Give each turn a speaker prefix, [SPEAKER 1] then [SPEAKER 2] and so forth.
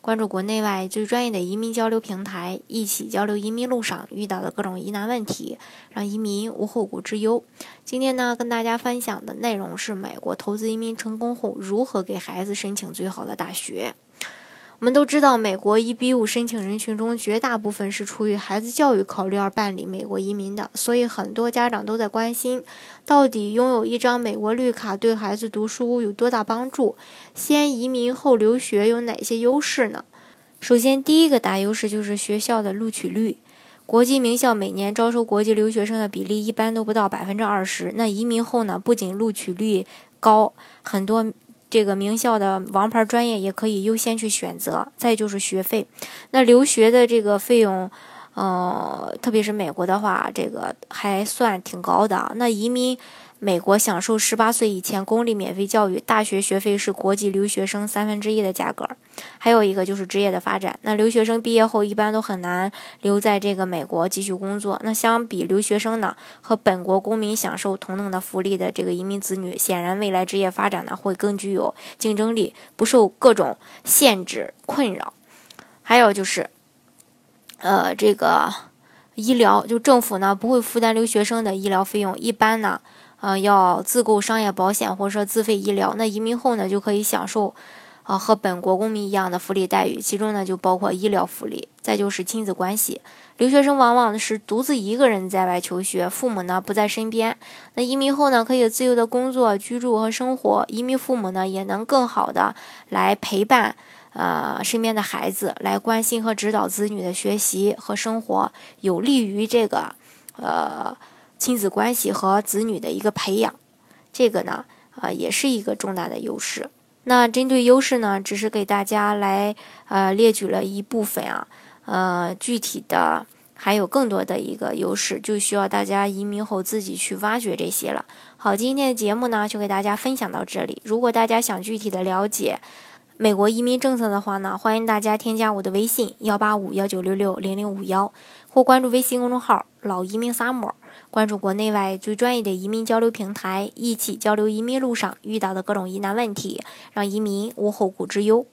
[SPEAKER 1] 关注国内外最专业的移民交流平台，一起交流移民路上遇到的各种疑难问题，让移民无后顾之忧。今天呢，跟大家分享的内容是美国投资移民成功后如何给孩子申请最好的大学。我们都知道，美国 EB 五申请人群中，绝大部分是出于孩子教育考虑而办理美国移民的，所以很多家长都在关心，到底拥有一张美国绿卡对孩子读书有多大帮助？先移民后留学有哪些优势呢？首先，第一个大优势就是学校的录取率，国际名校每年招收国际留学生的比例一般都不到百分之二十。那移民后呢，不仅录取率高，很多。这个名校的王牌专业也可以优先去选择。再就是学费，那留学的这个费用，呃，特别是美国的话，这个还算挺高的。那移民。美国享受十八岁以前公立免费教育，大学学费是国际留学生三分之一的价格。还有一个就是职业的发展，那留学生毕业后一般都很难留在这个美国继续工作。那相比留学生呢，和本国公民享受同等的福利的这个移民子女，显然未来职业发展呢会更具有竞争力，不受各种限制困扰。还有就是，呃，这个医疗，就政府呢不会负担留学生的医疗费用，一般呢。呃，要自购商业保险或者说自费医疗，那移民后呢就可以享受，啊和本国公民一样的福利待遇，其中呢就包括医疗福利。再就是亲子关系，留学生往往是独自一个人在外求学，父母呢不在身边。那移民后呢可以自由的工作、居住和生活，移民父母呢也能更好的来陪伴，呃身边的孩子，来关心和指导子女的学习和生活，有利于这个，呃。亲子关系和子女的一个培养，这个呢，啊，也是一个重大的优势。那针对优势呢，只是给大家来呃列举了一部分啊，呃，具体的还有更多的一个优势，就需要大家移民后自己去挖掘这些了。好，今天的节目呢，就给大家分享到这里。如果大家想具体的了解美国移民政策的话呢，欢迎大家添加我的微信幺八五幺九六六零零五幺，或关注微信公众号“老移民萨摩”。关注国内外最专业的移民交流平台，一起交流移民路上遇到的各种疑难问题，让移民无后顾之忧。